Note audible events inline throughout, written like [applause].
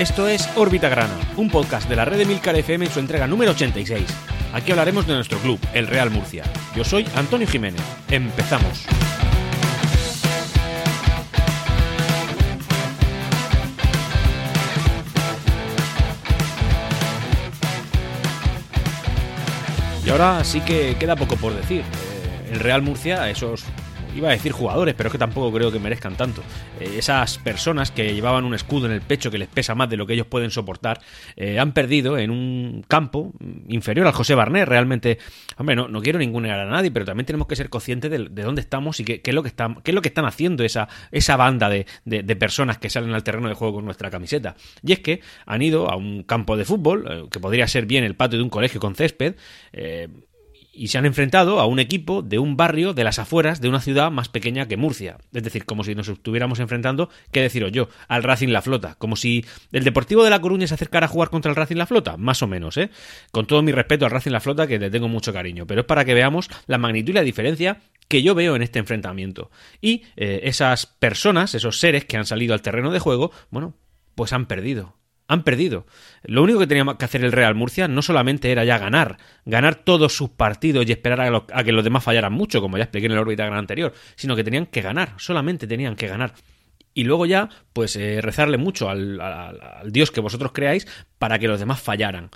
Esto es Órbita Grana, un podcast de la red de Milcar FM en su entrega número 86. Aquí hablaremos de nuestro club, el Real Murcia. Yo soy Antonio Jiménez. Empezamos. Y ahora sí que queda poco por decir. Eh, el Real Murcia, esos iba a decir jugadores, pero es que tampoco creo que merezcan tanto. Eh, esas personas que llevaban un escudo en el pecho que les pesa más de lo que ellos pueden soportar, eh, han perdido en un campo inferior al José Barnet. Realmente, hombre, no, no quiero ningunear a nadie, pero también tenemos que ser conscientes de, dónde estamos y qué, es lo que están, qué es lo que están haciendo esa, esa banda de, personas que salen al terreno de juego con nuestra camiseta. Y es que han ido a un campo de fútbol, eh, que podría ser bien el patio de un colegio con césped, y se han enfrentado a un equipo de un barrio de las afueras de una ciudad más pequeña que Murcia. Es decir, como si nos estuviéramos enfrentando, qué deciros yo, al Racing La Flota. Como si el Deportivo de La Coruña se acercara a jugar contra el Racing La Flota, más o menos, ¿eh? Con todo mi respeto al Racing La Flota, que le tengo mucho cariño, pero es para que veamos la magnitud y la diferencia que yo veo en este enfrentamiento. Y eh, esas personas, esos seres que han salido al terreno de juego, bueno, pues han perdido han perdido. Lo único que tenía que hacer el Real Murcia no solamente era ya ganar, ganar todos sus partidos y esperar a, que los demás fallaran mucho, como ya expliqué en el órbita anterior, sino que tenían que ganar, solamente tenían que ganar. Y luego ya, pues eh, rezarle mucho al, al Dios que vosotros creáis para que los demás fallaran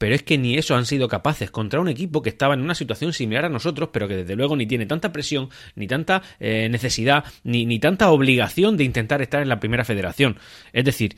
pero es que ni eso han sido capaces contra un equipo que estaba en una situación similar a nosotros, pero que desde luego ni tiene tanta presión, ni tanta eh, necesidad, ni, ni, tanta obligación de intentar estar en la primera federación. Es decir,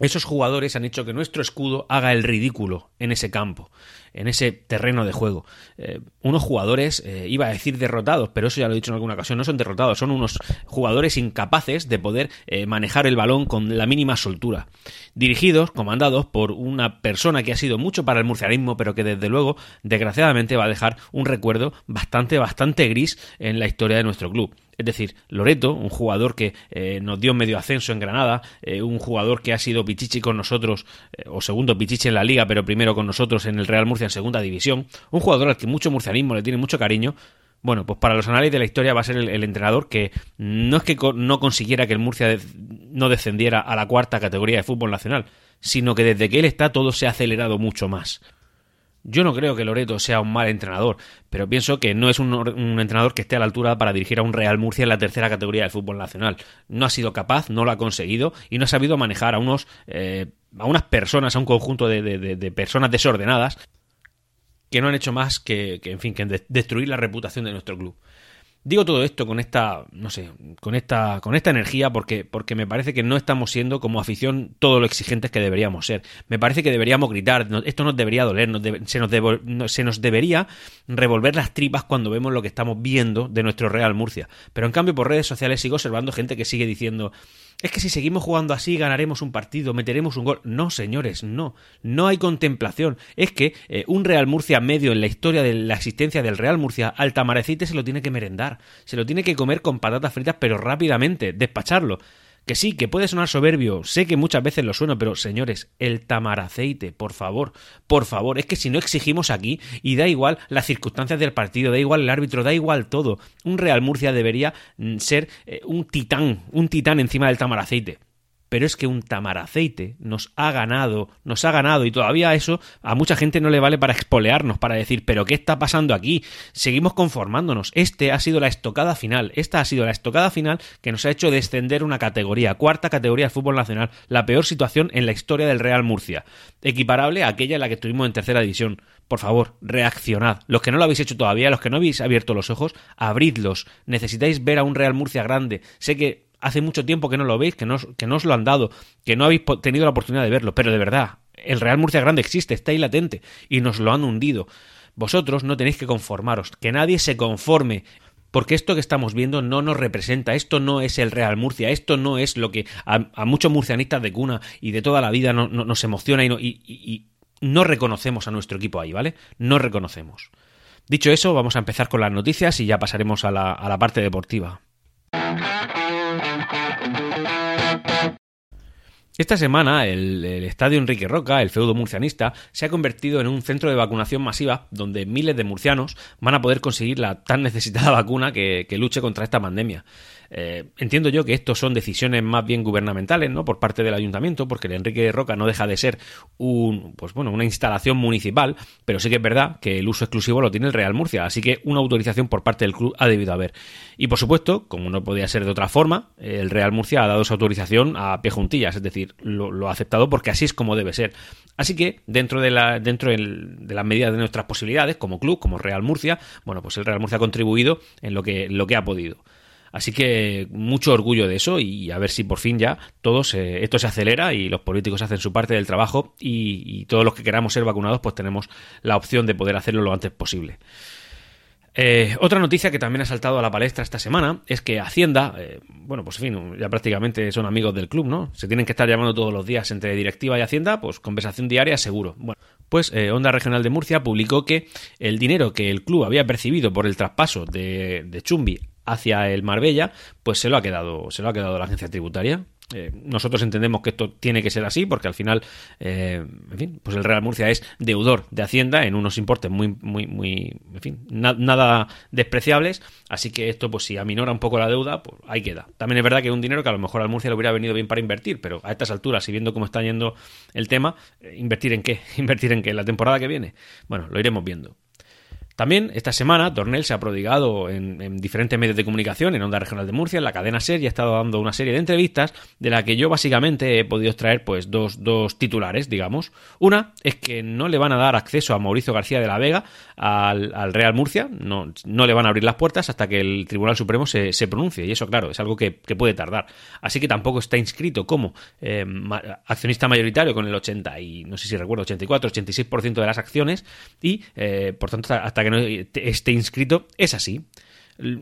esos jugadores han hecho que nuestro escudo haga el ridículo en ese campo, en ese terreno de juego. Eh, unos jugadores, eh, iba a decir derrotados, pero eso ya lo he dicho en alguna ocasión, no son derrotados, son unos jugadores incapaces de poder eh, manejar el balón con la mínima soltura. Dirigidos, comandados por una persona que ha sido mucho para el murcianismo, pero que desde luego, desgraciadamente, va a dejar un recuerdo bastante, bastante gris en la historia de nuestro club. Es decir, Loreto, un jugador que eh, nos dio medio ascenso en Granada, eh, un jugador que ha sido pichichi con nosotros, eh, o segundo pichichi en la liga, pero primero con nosotros en el Real Murcia en segunda división, un jugador al que mucho murcianismo le tiene mucho cariño, bueno, pues para los análisis de la historia va a ser el, entrenador que no es que no consiguiera que el Murcia no descendiera a la cuarta categoría de fútbol nacional, sino que desde que él está todo se ha acelerado mucho más. Yo no creo que Loreto sea un mal entrenador, pero pienso que no es un, entrenador que esté a la altura para dirigir a un Real Murcia en la tercera categoría del fútbol nacional. No ha sido capaz, no lo ha conseguido y no ha sabido manejar a unos eh, a unas personas, a un conjunto de, personas desordenadas que no han hecho más que, que en fin, que destruir la reputación de nuestro club. Digo todo esto con esta, no sé, con esta, con esta energía porque, porque me parece que no estamos siendo como afición todo lo exigentes que deberíamos ser. Me parece que deberíamos gritar, esto nos debería doler, se, nos se nos debería revolver las tripas cuando vemos lo que estamos viendo de nuestro Real Murcia. Pero en cambio por redes sociales sigo observando gente que sigue diciendo es que si seguimos jugando así ganaremos un partido, meteremos un gol. No, señores, no. No hay contemplación. Es que eh, un Real Murcia medio en la historia de la existencia del Real Murcia, al tamarecite se lo tiene que merendar. Se lo tiene que comer con patatas fritas, pero rápidamente, despacharlo. Que sí, que puede sonar soberbio, sé que muchas veces lo sueno, pero señores, el tamaraceite, por favor, por favor, es que si no exigimos aquí, y da igual las circunstancias del partido, da igual el árbitro, da igual todo, un Real Murcia debería mm, ser eh, un titán, un titán encima del tamaraceite pero es que un tamaraceite nos ha ganado, nos ha ganado y todavía eso a mucha gente no le vale para expolearnos, para decir, pero ¿qué está pasando aquí? Seguimos conformándonos. Este ha sido la estocada final, esta ha sido la estocada final que nos ha hecho descender una categoría, cuarta categoría de fútbol nacional, la peor situación en la historia del Real Murcia, equiparable a aquella en la que estuvimos en tercera división. Por favor, reaccionad. Los que no lo habéis hecho todavía, los que no habéis abierto los ojos, abridlos. Necesitáis ver a un Real Murcia grande. Sé que hace mucho tiempo que no lo veis, que no, que no os lo han dado, que no habéis tenido la oportunidad de verlo, pero de verdad, el Real Murcia Grande existe, está ahí latente y nos lo han hundido. Vosotros no tenéis que conformaros, que nadie se conforme. Porque esto que estamos viendo no nos representa, esto no es el Real Murcia, esto no es lo que a, muchos murcianistas de cuna y de toda la vida nos emociona y no, y no reconocemos a nuestro equipo ahí, ¿vale? No reconocemos. Dicho eso, vamos a empezar con las noticias y ya pasaremos a la, a la parte deportiva. Esta semana el, estadio Enrique Roca, el feudo murcianista, se ha convertido en un centro de vacunación masiva donde miles de murcianos van a poder conseguir la tan necesitada vacuna que, luche contra esta pandemia. Eh, entiendo yo que esto son decisiones más bien gubernamentales, ¿no? Por parte del ayuntamiento, porque el Enrique de Roca no deja de ser un, pues bueno, una instalación municipal, pero sí que es verdad que el uso exclusivo lo tiene el Real Murcia, así que una autorización por parte del club ha debido haber. Y por supuesto, como no podía ser de otra forma, el Real Murcia ha dado esa autorización a pie juntillas, es decir, lo, ha aceptado porque así es como debe ser. Así que dentro de la dentro de las medidas de nuestras posibilidades como club, como Real Murcia, bueno, pues el Real Murcia ha contribuido en lo que lo que ha podido. Así que mucho orgullo de eso y a ver si por fin ya todos esto se acelera y los políticos hacen su parte del trabajo y, todos los que queramos ser vacunados pues tenemos la opción de poder hacerlo lo antes posible. Eh, otra noticia que también ha saltado a la palestra esta semana es que Hacienda, eh, bueno, pues en fin, ya prácticamente son amigos del club, ¿no? Se tienen que estar llamando todos los días entre directiva y Hacienda, pues conversación diaria seguro. Bueno, pues eh, Onda Regional de Murcia publicó que el dinero que el club había percibido por el traspaso de, de Chumbi hacia el Marbella, pues se lo ha quedado, se lo ha quedado la agencia tributaria. Eh, nosotros entendemos que esto tiene que ser así porque al final, eh, en fin, pues el Real Murcia es deudor de Hacienda en unos importes muy, muy, muy, en fin, nada despreciables. Así que esto, pues si aminora un poco la deuda, pues ahí queda. También es verdad que es un dinero que a lo mejor al Murcia le hubiera venido bien para invertir, pero a estas alturas y viendo cómo está yendo el tema, eh, ¿invertir en qué? [laughs] ¿Invertir en qué? ¿La temporada que viene? Bueno, lo iremos viendo. También esta semana Dornell se ha prodigado en, diferentes medios de comunicación, en Onda Regional de Murcia, en la cadena SER, y ha estado dando una serie de entrevistas de la que yo básicamente he podido extraer pues dos, dos titulares, digamos. Una es que no le van a dar acceso a Mauricio García de la Vega al, Real Murcia, no, no, le van a abrir las puertas hasta que el Tribunal Supremo se, pronuncie, y eso claro, es algo que, puede tardar. Así que tampoco está inscrito como eh, accionista mayoritario con el 80 y no sé si recuerdo, 84, 86% de las acciones y eh, por tanto hasta que no esté inscrito, es así.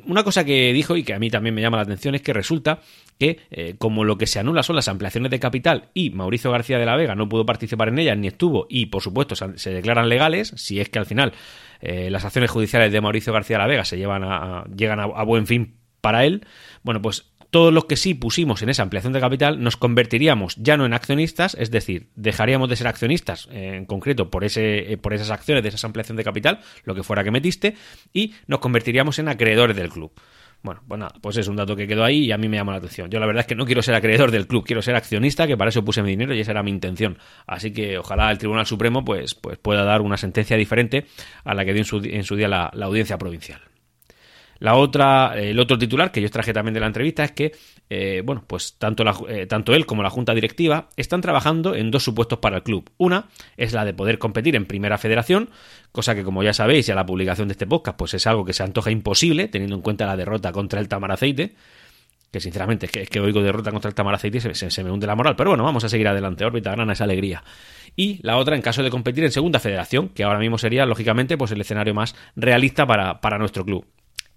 Una cosa que dijo y que a mí también me llama la atención es que resulta que eh, como lo que se anula son las ampliaciones de capital y Mauricio García de la Vega no pudo participar en ellas ni estuvo y por supuesto se, declaran legales, si es que al final eh, las acciones judiciales de Mauricio García de la Vega se llevan a, llegan a buen fin para él, bueno pues todos los que sí pusimos en esa ampliación de capital nos convertiríamos ya no en accionistas, es decir, dejaríamos de ser accionistas en concreto por, ese, eh, por esas acciones de esa ampliación de capital, lo que fuera que metiste, y nos convertiríamos en acreedores del club. Bueno, pues nada, pues es un dato que quedó ahí y a mí me llama la atención. Yo la verdad es que no quiero ser acreedor del club, quiero ser accionista, que para eso puse mi dinero y esa era mi intención. Así que ojalá el Tribunal Supremo pues, pues pueda dar una sentencia diferente a la que dio en su, día la audiencia provincial. La otra, el otro titular que yo traje también de la entrevista es que, eh, bueno, pues tanto, eh, tanto él como la junta directiva están trabajando en dos supuestos para el club. Una es la de poder competir en primera federación, cosa que como ya sabéis, ya la publicación de este podcast, pues es algo que se antoja imposible, teniendo en cuenta la derrota contra el Tamaraceite que sinceramente es que, es que oigo derrota contra el Tamaraceite y se, se, me hunde la moral. Pero bueno, vamos a seguir adelante. Órbita grana esa alegría. Y la otra en caso de competir en segunda federación, que ahora mismo sería, lógicamente, pues el escenario más realista para, para nuestro club.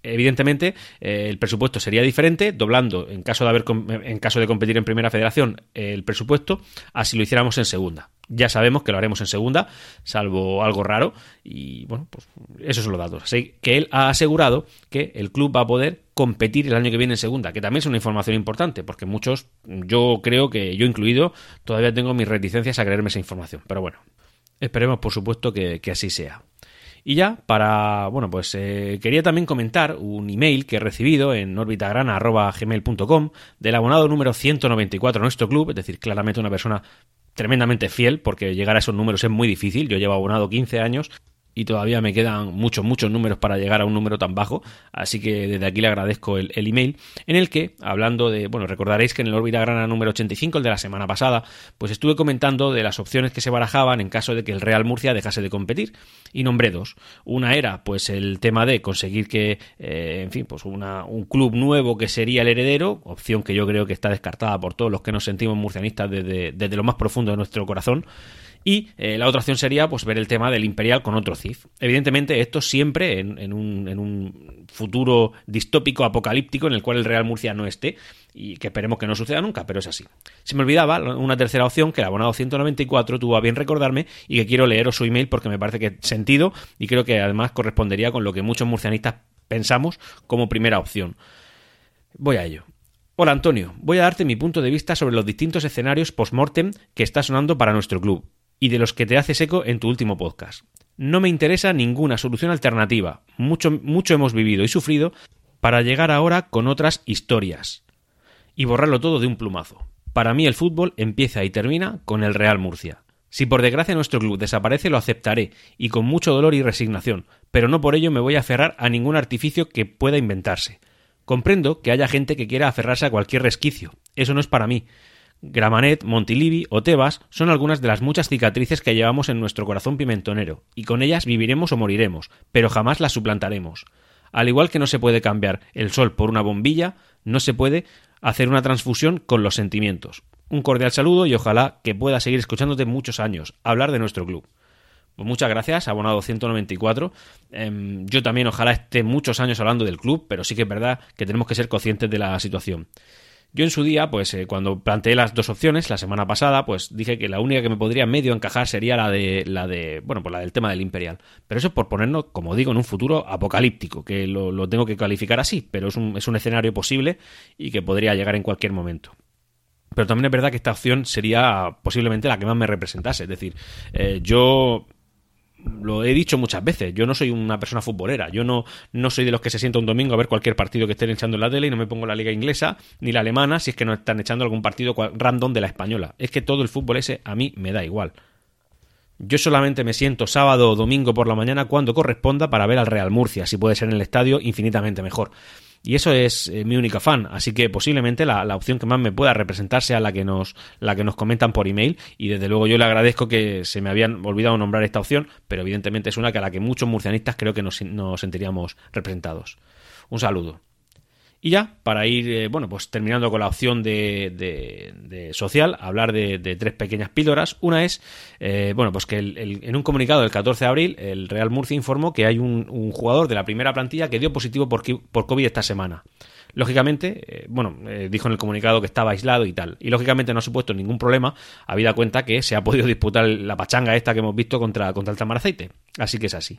Evidentemente, eh, el presupuesto sería diferente, doblando en caso de haber en caso de competir en primera federación el presupuesto, así lo hiciéramos en segunda. Ya sabemos que lo haremos en segunda, salvo algo raro, y bueno, pues esos son los datos. Así que él ha asegurado que el club va a poder competir el año que viene en segunda, que también es una información importante, porque muchos, yo creo que yo incluido, todavía tengo mis reticencias a creerme esa información. Pero bueno, esperemos por supuesto que así sea. Y ya, para, bueno, pues eh, quería también comentar un email que he recibido en orbitagrana.gmail.com del abonado número 194 a nuestro club, es decir, claramente una persona tremendamente fiel, porque llegar a esos números es muy difícil. Yo llevo abonado 15 años y todavía me quedan muchos, muchos números para llegar a un número tan bajo, así que desde aquí le agradezco el, email, en el que, hablando de, bueno, recordaréis que en el órbita grana número 85, el de la semana pasada, pues estuve comentando de las opciones que se barajaban en caso de que el Real Murcia dejase de competir, y nombré dos. Una era, pues, el tema de conseguir que, eh, en fin, pues una, un club nuevo que sería el heredero, opción que yo creo que está descartada por todos los que nos sentimos murcianistas desde, desde lo más profundo de nuestro corazón, y eh, la otra opción sería pues ver el tema del Imperial con otro CIF. Evidentemente, esto siempre en, un, en, un, futuro distópico, apocalíptico, en el cual el Real Murcia no esté, y que esperemos que no suceda nunca, pero es así. Se me olvidaba una tercera opción que el abonado 194 tuvo a bien recordarme y que quiero leeros su email porque me parece que sentido y creo que además correspondería con lo que muchos murcianistas pensamos como primera opción. Voy a ello. Hola Antonio, voy a darte mi punto de vista sobre los distintos escenarios post-mortem que está sonando para nuestro club y de los que te haces eco en tu último podcast. No me interesa ninguna solución alternativa. Mucho, mucho hemos vivido y sufrido para llegar ahora con otras historias y borrarlo todo de un plumazo. Para mí el fútbol empieza y termina con el Real Murcia. Si por desgracia nuestro club desaparece lo aceptaré y con mucho dolor y resignación, pero no por ello me voy a aferrar a ningún artificio que pueda inventarse. Comprendo que haya gente que quiera aferrarse a cualquier resquicio. Eso no es para mí. Gramanet, Montilivi o Tebas son algunas de las muchas cicatrices que llevamos en nuestro corazón pimentonero, y con ellas viviremos o moriremos, pero jamás las suplantaremos. Al igual que no se puede cambiar el sol por una bombilla, no se puede hacer una transfusión con los sentimientos. Un cordial saludo y ojalá que pueda seguir escuchándote muchos años, hablar de nuestro club. Pues muchas gracias, abonado 194. Em, yo también ojalá esté muchos años hablando del club, pero sí que es verdad que tenemos que ser conscientes de la situación. Yo en su día, pues eh, cuando planteé las dos opciones la semana pasada, pues dije que la única que me podría medio encajar sería la de la de bueno, pues la del tema del Imperial. Pero eso es por ponernos, como digo, en un futuro apocalíptico, que lo, lo tengo que calificar así, pero es un, es un escenario posible y que podría llegar en cualquier momento. Pero también es verdad que esta opción sería posiblemente la que más me representase. Es decir, eh, yo lo he dicho muchas veces, yo no soy una persona futbolera, yo no, no soy de los que se sienta un domingo a ver cualquier partido que estén echando en la tele y no me pongo la liga inglesa ni la alemana si es que no están echando algún partido random de la española. Es que todo el fútbol ese a mí me da igual. Yo solamente me siento sábado o domingo por la mañana cuando corresponda para ver al Real Murcia, si puede ser en el estadio, infinitamente mejor. Y eso es eh, mi única fan, así que posiblemente la, la, opción que más me pueda representar sea la que nos la que nos comentan por email y desde luego yo le agradezco que se me habían olvidado nombrar esta opción, pero evidentemente es una que a la que muchos murcianistas creo que nos, nos sentiríamos representados. Un saludo. Y ya, para ir, eh, bueno, pues terminando con la opción de, de, social, hablar de, tres pequeñas píldoras. Una es, eh, bueno, pues que el, en un comunicado del 14 de abril, el Real Murcia informó que hay un, un jugador de la primera plantilla que dio positivo por, por COVID esta semana. Lógicamente, eh, bueno, eh, dijo en el comunicado que estaba aislado y tal. Y lógicamente no ha supuesto ningún problema, habida cuenta que se ha podido disputar la pachanga esta que hemos visto contra, contra el Tamaraceite. Así que es así.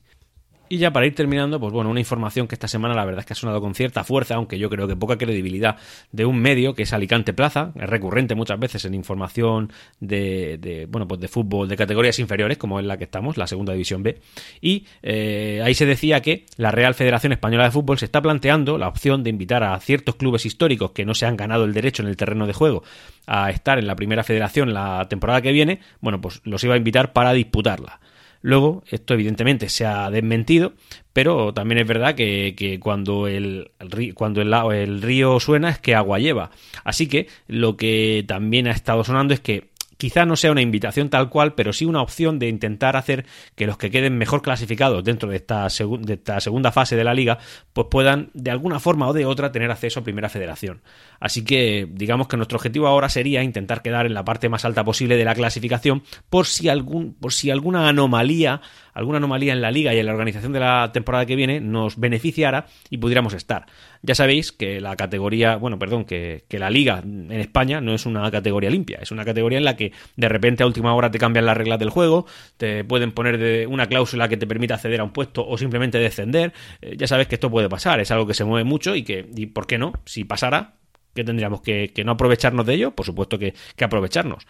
Y ya para ir terminando, pues bueno, una información que esta semana la verdad es que ha sonado con cierta fuerza, aunque yo creo que poca credibilidad, de un medio que es Alicante Plaza, es recurrente muchas veces en información de, de bueno, pues de fútbol de categorías inferiores, como es la que estamos, la segunda división B. Y eh, ahí se decía que la Real Federación Española de Fútbol se está planteando la opción de invitar a ciertos clubes históricos que no se han ganado el derecho en el terreno de juego a estar en la primera federación la temporada que viene, bueno, pues los iba a invitar para disputarla. Luego, esto evidentemente se ha desmentido, pero también es verdad que, que cuando, el, cuando el río suena es que agua lleva. Así que lo que también ha estado sonando es que quizá no sea una invitación tal cual, pero sí una opción de intentar hacer que los que queden mejor clasificados dentro de esta, segunda fase de la liga, pues puedan de alguna forma o de otra tener acceso a Primera Federación. Así que digamos que nuestro objetivo ahora sería intentar quedar en la parte más alta posible de la clasificación por si algún por si alguna anomalía alguna anomalía en la liga y en la organización de la temporada que viene nos beneficiara y pudiéramos estar. Ya sabéis que la categoría, bueno, perdón, que, que, la liga en España no es una categoría limpia, es una categoría en la que de repente a última hora te cambian las reglas del juego, te pueden poner de una cláusula que te permita acceder a un puesto o simplemente descender. Eh, ya sabes que esto puede pasar, es algo que se mueve mucho y que, y ¿por qué no? Si pasara, ¿qué tendríamos que, que, no aprovecharnos de ello? Por supuesto que, que aprovecharnos.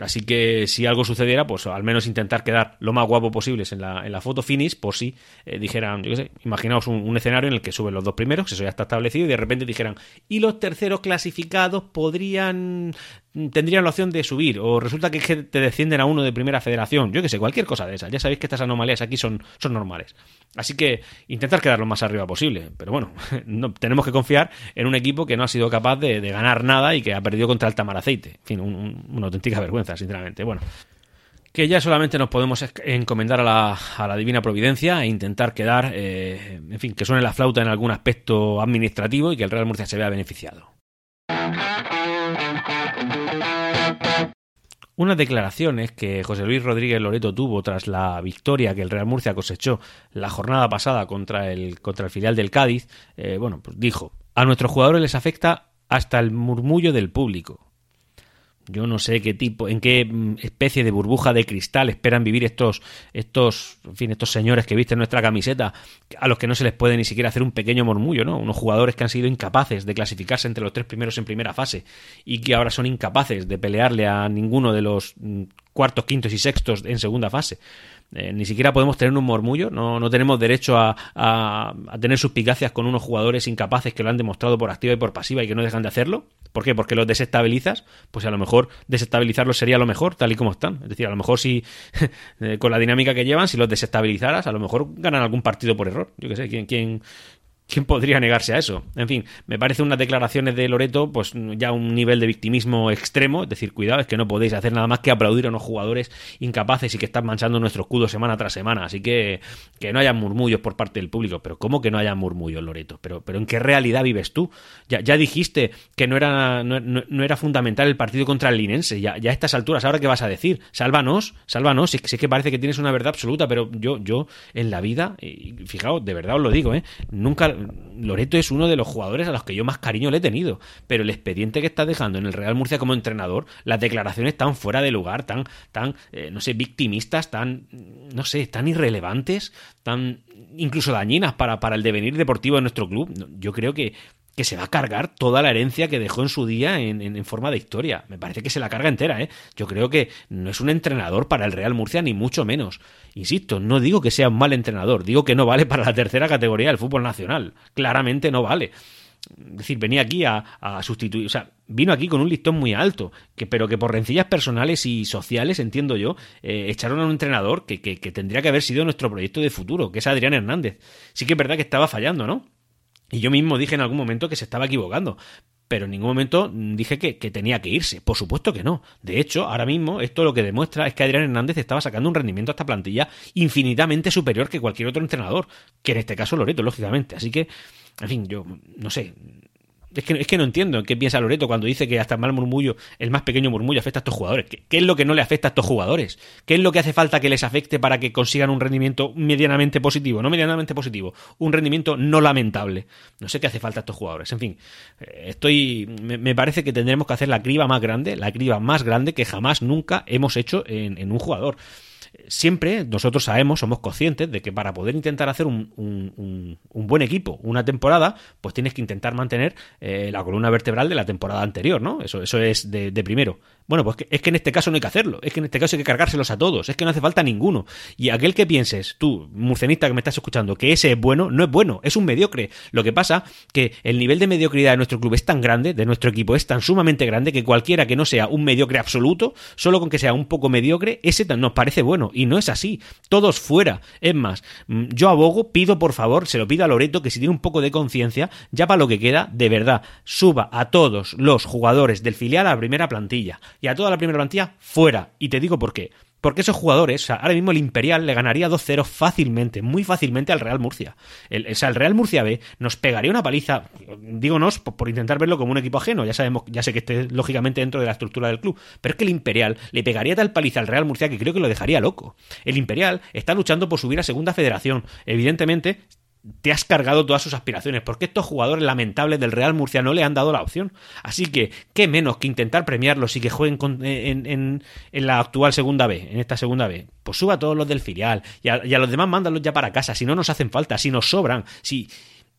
Así que si algo sucediera, pues al menos intentar quedar lo más guapo posible en la, en la foto finish, por si eh, dijeran, yo qué sé, imaginaos un, un, escenario en el que suben los dos primeros, eso ya está establecido, y de repente dijeran, y los terceros clasificados podrían tendrían la opción de subir o resulta que te descienden a uno de primera federación, yo que sé, cualquier cosa de esas. Ya sabéis que estas anomalías aquí son, son normales. Así que intentar quedar lo más arriba posible. Pero bueno, [laughs] no, tenemos que confiar en un equipo que no ha sido capaz de, ganar nada y que ha perdido contra el Tamaraceite. En fin, un, un, una auténtica vergüenza, sinceramente. Bueno, que ya solamente nos podemos encomendar a la, a la divina providencia e intentar quedar, eh, en fin, que suene la flauta en algún aspecto administrativo y que el Real Murcia se vea beneficiado. Unas declaraciones que José Luis Rodríguez Loreto tuvo tras la victoria que el Real Murcia cosechó la jornada pasada contra el, contra el filial del Cádiz, eh, bueno, pues dijo, a nuestros jugadores les afecta hasta el murmullo del público. Yo no sé qué tipo, en qué mm, especie de burbuja de cristal esperan vivir estos, estos, fin, estos señores que visten nuestra camiseta, a los que no se les puede ni siquiera hacer un pequeño murmullo, ¿no? Unos jugadores que han sido incapaces de clasificarse entre los tres primeros en primera fase y que ahora son incapaces de pelearle a ninguno de los mm, cuartos, quintos y sextos en segunda fase. Eh, ni siquiera podemos tener un murmullo, no, no tenemos derecho a, a, tener suspicacias con unos jugadores incapaces que lo han demostrado por activa y por pasiva y que no dejan de hacerlo. ¿Por qué? Porque los desestabilizas, pues a lo mejor desestabilizarlos sería lo mejor, tal y como están. Es decir, a lo mejor si [laughs] eh, con la dinámica que llevan, si los desestabilizaras, a lo mejor ganan algún partido por error. Yo qué sé, ¿quién, quién, ¿Quién podría negarse a eso? En fin, me parece unas declaraciones de Loreto, pues ya un nivel de victimismo extremo. Es decir, cuidado, es que no podéis hacer nada más que aplaudir a unos jugadores incapaces y que están manchando nuestro escudo semana tras semana. Así que que no haya murmullos por parte del público. Pero ¿cómo que no haya murmullos, Loreto? ¿Pero, pero en qué realidad vives tú? Ya, ya dijiste que no era, no, era fundamental el partido contra el Linense. Ya, ya a estas alturas, ¿ahora qué vas a decir? Sálvanos, sálvanos. Sí, que parece que tienes una verdad absoluta, pero yo, yo en la vida, y fijaos, de verdad os lo digo, ¿eh? Nunca Loreto es uno de los jugadores a los que yo más cariño le he tenido, pero el expediente que está dejando en el Real Murcia como entrenador, las declaraciones tan fuera de lugar, tan, tan, eh, no sé, victimistas, tan, no sé, tan irrelevantes, tan incluso dañinas para, para el devenir deportivo de nuestro club, yo creo que que se va a cargar toda la herencia que dejó en su día en, forma de historia. Me parece que se la carga entera, ¿eh? Yo creo que no es un entrenador para el Real Murcia, ni mucho menos. Insisto, no digo que sea un mal entrenador, digo que no vale para la tercera categoría del fútbol nacional. Claramente no vale. Es decir, venía aquí a, sustituir, o sea, vino aquí con un listón muy alto, que, pero que por rencillas personales y sociales, entiendo yo, eh, echaron a un entrenador que, que, que tendría que haber sido nuestro proyecto de futuro, que es Adrián Hernández. Sí que es verdad que estaba fallando, ¿no? Y yo mismo dije en algún momento que se estaba equivocando, pero en ningún momento dije que, tenía que irse. Por supuesto que no. De hecho, ahora mismo esto lo que demuestra es que Adrián Hernández estaba sacando un rendimiento a esta plantilla infinitamente superior que cualquier otro entrenador, que en este caso Loreto, lógicamente. Así que, en fin, yo no sé, es que, es que no entiendo qué piensa Loreto cuando dice que hasta el mal murmullo, el más pequeño murmullo afecta a estos jugadores. ¿Qué, ¿Qué, es lo que no le afecta a estos jugadores? ¿Qué es lo que hace falta que les afecte para que consigan un rendimiento medianamente positivo? No medianamente positivo, un rendimiento no lamentable. No sé qué hace falta a estos jugadores. En fin, eh, estoy. Me, me parece que tendremos que hacer la criba más grande, la criba más grande que jamás nunca hemos hecho en, en un jugador siempre nosotros sabemos, somos conscientes de que para poder intentar hacer un, un, buen equipo una temporada, pues tienes que intentar mantener eh, la columna vertebral de la temporada anterior, ¿no? Eso, eso es de primero. Bueno, pues es que en este caso no hay que hacerlo, es que en este caso hay que cargárselos a todos, es que no hace falta ninguno. Y aquel que pienses, tú, murcenista que me estás escuchando, que ese es bueno, no es bueno, es un mediocre. Lo que pasa que el nivel de mediocridad de nuestro club es tan grande, de nuestro equipo es tan sumamente grande, que cualquiera que no sea un mediocre absoluto, solo con que sea un poco mediocre, ese nos parece bueno. Y no es así. Todos fuera. Es más, mm, yo abogo, pido por favor, se lo pido a Loreto, que si tiene un poco de conciencia, ya para lo que queda, de verdad, suba a todos los jugadores del filial a la primera plantilla y a toda la primera plantilla fuera. Y te digo por qué. Porque esos jugadores, o sea, ahora mismo el Imperial le ganaría 2-0 fácilmente, muy fácilmente al Real Murcia. El, o sea, el Real Murcia B nos pegaría una paliza, dígonos, por, por, intentar verlo como un equipo ajeno. Ya sabemos, ya sé que esté lógicamente dentro de la estructura del club. Pero es que el Imperial le pegaría tal paliza al Real Murcia que creo que lo dejaría loco. El Imperial está luchando por subir a segunda federación. Evidentemente, te has cargado todas sus aspiraciones, porque estos jugadores lamentables del Real Murcia no le han dado la opción. Así que, qué menos que intentar premiarlos y que jueguen con, en, en, la actual segunda B, en esta segunda B. Pues suba a todos los del filial y a, y a, los demás mándalos ya para casa, si no nos hacen falta, si nos sobran, si,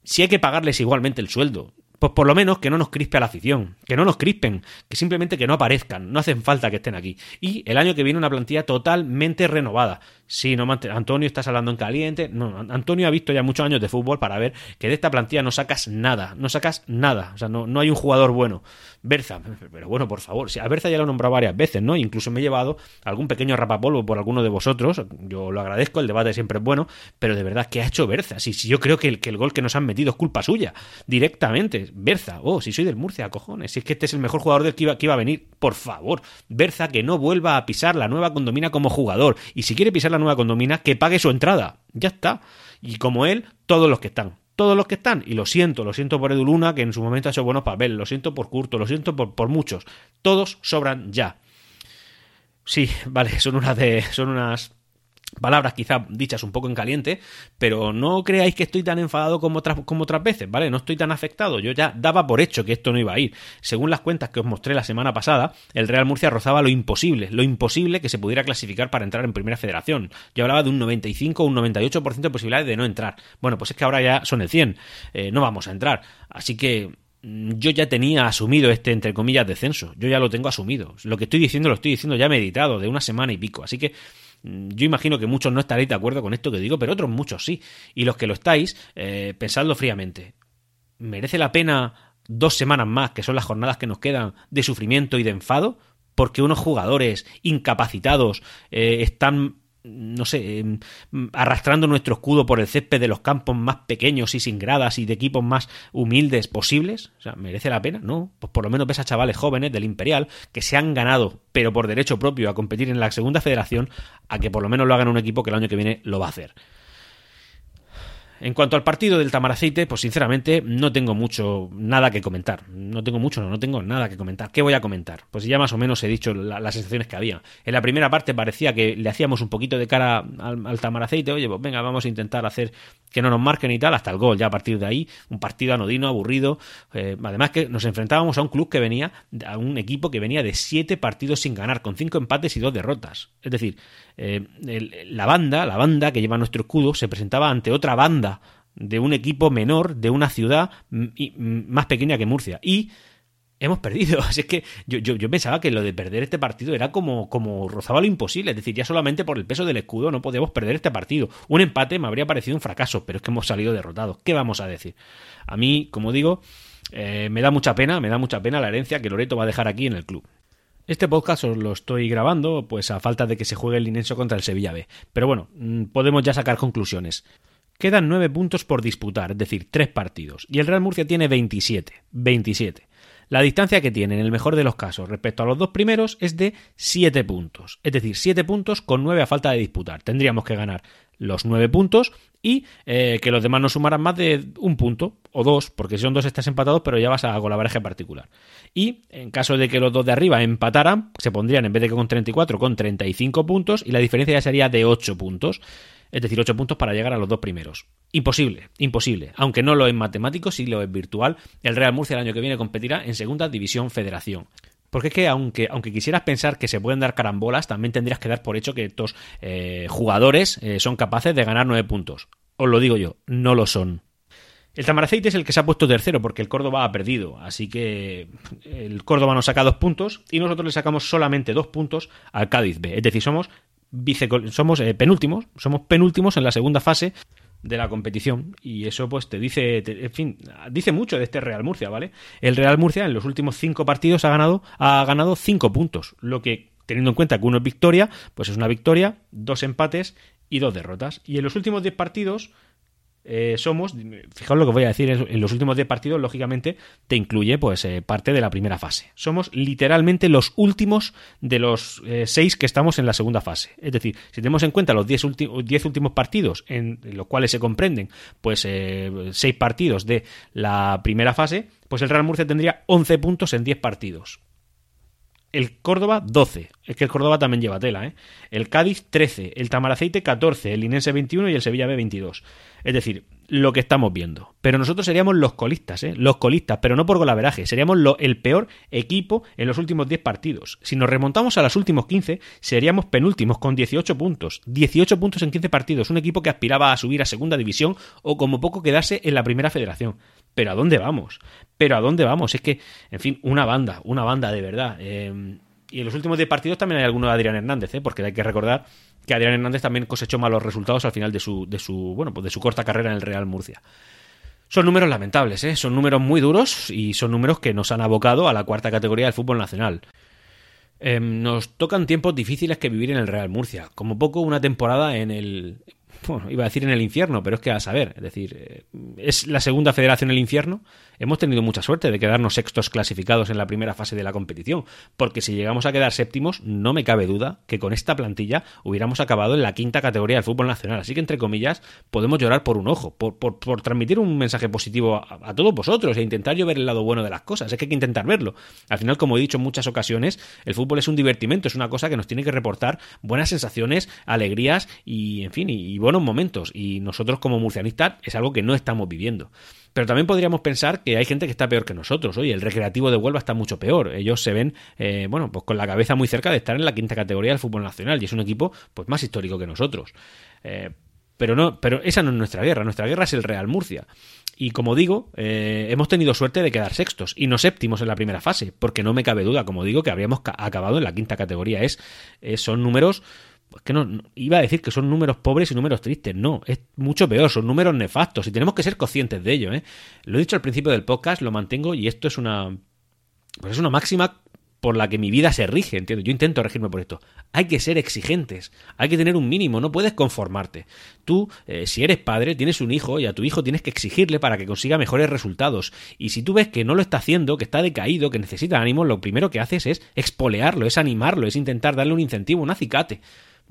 si hay que pagarles igualmente el sueldo pues por lo menos que no nos crispe a la afición, que no nos crispen, que simplemente que no aparezcan, no hacen falta que estén aquí. Y el año que viene una plantilla totalmente renovada. Sí, no, Antonio, estás hablando en caliente. No, Antonio ha visto ya muchos años de fútbol para ver que de esta plantilla no sacas nada, no sacas nada. O sea, no, no hay un jugador bueno. Berza, pero bueno, por favor, si a Berza ya lo he nombrado varias veces, ¿no? Incluso me he llevado algún pequeño rapapolvo por alguno de vosotros. Yo lo agradezco, el debate siempre es bueno, pero de verdad, ¿qué ha hecho Berza? Si, si yo creo que el, que el gol que nos han metido es culpa suya, directamente. Berza, oh, si soy del Murcia, cojones, si es que este es el mejor jugador del que iba, que iba a venir, por favor, Berza que no vuelva a pisar la nueva condomina como jugador, y si quiere pisar la nueva condomina, que pague su entrada, ya está. Y como él, todos los que están, todos los que están, y lo siento, lo siento por Edu Luna, que en su momento ha hecho buenos papeles, lo siento por Curto, lo siento por, por muchos, todos sobran ya. Sí, [laughs] vale, son unas de. son unas palabras quizá dichas un poco en caliente, pero no creáis que estoy tan enfadado como otras, como otras veces, ¿vale? No estoy tan afectado, yo ya daba por hecho que esto no iba a ir. Según las cuentas que os mostré la semana pasada, el Real Murcia rozaba lo imposible, lo imposible que se pudiera clasificar para entrar en Primera Federación. Yo hablaba de un 95 o un 98% de posibilidades de no entrar. Bueno, pues es que ahora ya son el 100, eh, no vamos a entrar. Así que mm, yo ya tenía asumido este, entre comillas, descenso. Yo ya lo tengo asumido. Lo que estoy diciendo lo estoy diciendo ya meditado, de una semana y pico. Así que yo imagino que muchos no estaréis de acuerdo con esto que digo, pero otros muchos sí. Y los que lo estáis, eh, pensadlo fríamente. ¿Merece la pena dos semanas más, que son las jornadas que nos quedan, de sufrimiento y de enfado? Porque unos jugadores incapacitados eh, están no sé, em, arrastrando nuestro escudo por el césped de los campos más pequeños y sin gradas y de equipos más humildes posibles. O sea, ¿merece la pena? No. Pues por lo menos ves a chavales jóvenes del Imperial que se han ganado, pero por derecho propio, a competir en la segunda federación, a que por lo menos lo hagan un equipo que el año que viene lo va a hacer. En cuanto al partido del Tamaraceite, pues sinceramente no tengo mucho, nada que comentar. No tengo mucho, no, no tengo nada que comentar. ¿Qué voy a comentar? Pues ya más o menos he dicho las sensaciones que había. En la primera parte parecía que le hacíamos un poquito de cara al, Tamaraceite. Oye, pues venga, vamos a intentar hacer que no nos marquen y tal, hasta el gol. Ya a partir de ahí, un partido anodino, aburrido. Eh, además que nos enfrentábamos a un club que venía, a un equipo que venía de siete partidos sin ganar, con cinco empates y dos derrotas. Es decir, eh, la banda, la banda que lleva nuestro escudo, se presentaba ante otra banda de un equipo menor, de una ciudad más pequeña que Murcia. Y hemos perdido. [laughs] Así es que yo, pensaba que lo de perder este partido era como, como rozaba lo imposible. Es decir, ya solamente por el peso del escudo no podíamos perder este partido. Un empate me habría parecido un fracaso, pero es que hemos salido derrotados. ¿Qué vamos a decir? A mí, como digo, eh, me da mucha pena, me da mucha pena la herencia que Loreto va a dejar aquí en el club. Este podcast os lo estoy grabando, pues a falta de que se juegue el Linenso contra el Sevilla B. Pero bueno, mm, podemos ya sacar conclusiones. Quedan nueve puntos por disputar, es decir, tres partidos. Y el Real Murcia tiene 27. 27. La distancia que tiene, en el mejor de los casos, respecto a los dos primeros es de 7 puntos. Es decir, 7 puntos con 9 a falta de disputar. Tendríamos que ganar los 9 puntos y eh, que los demás no sumaran más de un punto o dos, porque si son dos estás empatados, pero ya vas a colaboraje particular. Y en caso de que los dos de arriba empataran, se pondrían en vez de con 34 con 35 puntos y la diferencia ya sería de 8 puntos es decir, 8 puntos para llegar a los dos primeros. Imposible, imposible. Aunque no lo es matemático, sí lo es virtual. El Real Murcia el año que viene competirá en Segunda División Federación. Porque es que aunque, aunque quisieras pensar que se pueden dar carambolas, también tendrías que dar por hecho que estos eh, jugadores eh, son capaces de ganar 9 puntos. Os lo digo yo, no lo son. El Tamaraceite es el que se ha puesto tercero porque el Córdoba ha perdido. Así que el Córdoba nos saca dos puntos y nosotros le sacamos solamente dos puntos al Cádiz B. Es decir, somos somos eh, penúltimos, somos penúltimos en la segunda fase de la competición y eso pues te dice en fin dice mucho de este Real Murcia vale el Real Murcia en los últimos cinco partidos ha ganado ha ganado cinco puntos lo que teniendo en cuenta que uno es victoria pues es una victoria dos empates y dos derrotas. Y en los últimos diez partidos eh, somos, fijaos lo que voy a decir, en los últimos 10 partidos, lógicamente, te incluye pues eh, parte de la primera fase. Somos literalmente los últimos de los 6 eh, que estamos en la segunda fase. Es decir, si tenemos en cuenta los 10 últimos partidos, en, los cuales se comprenden pues 6 partidos de la primera fase, pues el Real Murcia tendría 11 puntos en 10 partidos. El Córdoba 12. Es que el Córdoba también lleva tela, ¿eh? El Cádiz 13. El Tamaraceite 14. El Inense 21 y el Sevilla B 22. Es decir, lo que estamos viendo. Pero nosotros seríamos los colistas, ¿eh? Los colistas, pero no por golaveraje. Seríamos el peor equipo en los últimos 10 partidos. Si nos remontamos a los últimos 15, seríamos penúltimos con 18 puntos. 18 puntos en 15 partidos. Un equipo que aspiraba a subir a segunda división o como poco quedarse en la primera federación. Pero ¿a dónde vamos? Pero ¿a dónde vamos? Es que, en fin, una banda, una banda de verdad. Eh, y en los últimos 10 partidos también hay alguno de Adrián Hernández, ¿eh? porque hay que recordar que Adrián Hernández también cosechó malos resultados al final de su, de su, bueno, pues de su corta carrera en el Real Murcia. Son números lamentables, ¿eh? son números muy duros y son números que nos han abocado a la cuarta categoría del fútbol nacional. Em, nos tocan tiempos difíciles que vivir en el Real Murcia, como poco una temporada en el, [laughs] bueno, iba a decir en el infierno, pero es que a saber, es decir, eh, es la segunda federación el infierno. Hemos tenido mucha suerte de quedarnos sextos clasificados en la primera fase de la competición, porque si llegamos a quedar séptimos, no me cabe duda que con esta plantilla hubiéramos acabado en la quinta categoría del fútbol nacional. Así que, entre comillas, podemos llorar por un ojo, por, transmitir un mensaje positivo a, todos vosotros e intentar yo ver el lado bueno de las cosas. Es que hay que intentar verlo. Al final, como he dicho en muchas ocasiones, el fútbol es un divertimento, es una cosa que nos tiene que reportar buenas sensaciones, alegrías y, en fin, y buenos momentos. Y nosotros como murcianistas es algo que no estamos viviendo. Pero también podríamos pensar que hay gente que está peor que nosotros. Oye, el recreativo de Huelva está mucho peor. Ellos se ven, eh, bueno, pues con la cabeza muy cerca de estar en la quinta categoría del fútbol nacional y es un equipo pues más histórico que nosotros. Eh, pero no, pero esa no es nuestra guerra. Nuestra guerra es el Real Murcia. Y como digo, eh, hemos tenido suerte de quedar sextos y no séptimos en la primera fase, porque no me cabe duda, como digo, que habríamos acabado en la quinta categoría. Es, son números pues que no, iba a decir que son números pobres y números tristes, no, es mucho peor, son números nefastos y tenemos que ser conscientes de ello, ¿eh? Lo he dicho al principio del podcast, lo mantengo y esto es una pues es una máxima por la que mi vida se rige, entiendo. Yo intento regirme por esto. Hay que ser exigentes, hay que tener un mínimo, no puedes conformarte. Tú, eh, si eres padre, tienes un hijo y a tu hijo tienes que exigirle para que consiga mejores resultados. Y si tú ves que no lo está haciendo, que está decaído, que necesita ánimo, lo primero que haces es expolearlo, es animarlo, es intentar darle un incentivo, un acicate.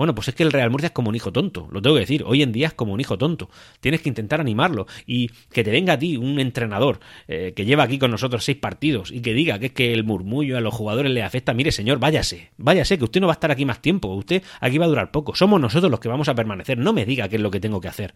Bueno, pues es que el Real Murcia es como un hijo tonto, lo tengo que decir, hoy en día es como un hijo tonto. Tienes que intentar animarlo y que te venga a ti un entrenador eh, que lleva aquí con nosotros seis partidos y que diga que es que el murmullo a los jugadores le afecta. Mire, señor, váyase, váyase, que usted no va a estar aquí más tiempo, usted aquí va a durar poco. Somos nosotros los que vamos a permanecer. No me diga qué es lo que tengo que hacer.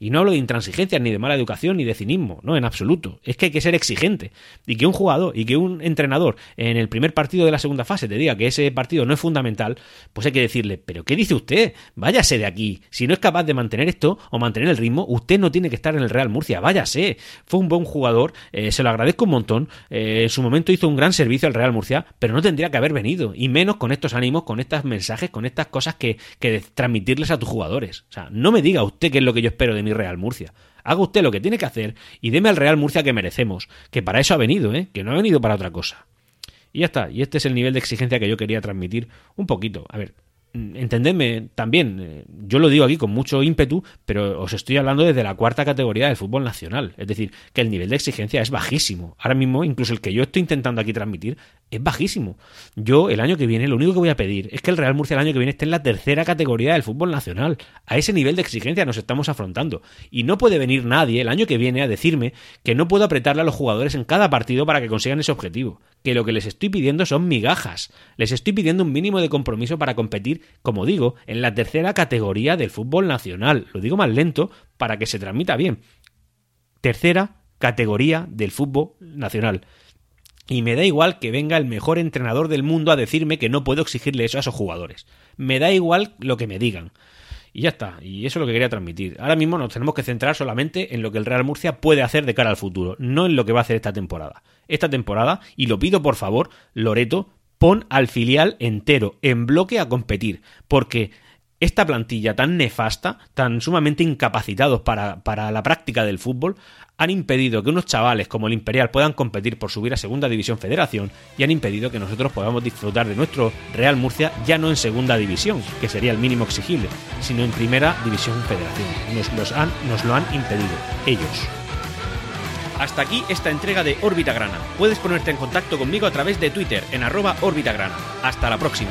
Y no hablo de intransigencia, ni de mala educación, ni de cinismo, no, en absoluto. Es que hay que ser exigente. Y que un jugador y que un entrenador en el primer partido de la segunda fase te diga que ese partido no es fundamental, pues hay que decirle, pero ¿qué dice usted? Váyase de aquí. Si no es capaz de mantener esto o mantener el ritmo, usted no tiene que estar en el Real Murcia, váyase. Fue un buen jugador, eh, se lo agradezco un montón. Eh, en su momento hizo un gran servicio al Real Murcia, pero no tendría que haber venido. Y menos con estos ánimos, con estos mensajes, con estas cosas que, que transmitirles a tus jugadores. O sea, no me diga usted qué es lo que yo espero de Real Murcia. Haga usted lo que tiene que hacer y deme al Real Murcia que merecemos, que para eso ha venido, ¿eh? que no ha venido para otra cosa. Y ya está, y este es el nivel de exigencia que yo quería transmitir un poquito. A ver, entendedme también, eh, yo lo digo aquí con mucho ímpetu, pero os estoy hablando desde la cuarta categoría del fútbol nacional. Es decir, que el nivel de exigencia es bajísimo. Ahora mismo, incluso el que yo estoy intentando aquí transmitir, es bajísimo. Yo, el año que viene, lo único que voy a pedir es que el Real Murcia el año que viene esté en la tercera categoría del fútbol nacional. A ese nivel de exigencia nos estamos afrontando. Y no puede venir nadie el año que viene a decirme que no puedo apretarle a los jugadores en cada partido para que consigan ese objetivo. Que lo que les estoy pidiendo son migajas. Les estoy pidiendo un mínimo de compromiso para competir como digo, en la tercera categoría del fútbol nacional. Lo digo más lento para que se transmita bien. Tercera categoría del fútbol nacional. Y me da igual que venga el mejor entrenador del mundo a decirme que no puedo exigirle eso a esos jugadores. Me da igual lo que me digan. Y ya está, y eso es lo que quería transmitir. Ahora mismo nos tenemos que centrar solamente en lo que el Real Murcia puede hacer de cara al futuro, no en lo que va a hacer esta temporada. Esta temporada, y lo pido por favor, Loreto, pon al filial entero, en bloque a competir, porque esta plantilla tan nefasta, tan sumamente incapacitados para, para, la práctica del fútbol, han impedido que unos chavales como el Imperial puedan competir por subir a Segunda División Federación y han impedido que nosotros podamos disfrutar de nuestro Real Murcia ya no en Segunda División, que sería el mínimo exigible, sino en Primera División Federación. Nos, han, nos lo han impedido, ellos. Hasta aquí esta entrega de Órbita Grana. Puedes ponerte en contacto conmigo a través de Twitter en arroba Órbita Grana. Hasta la próxima.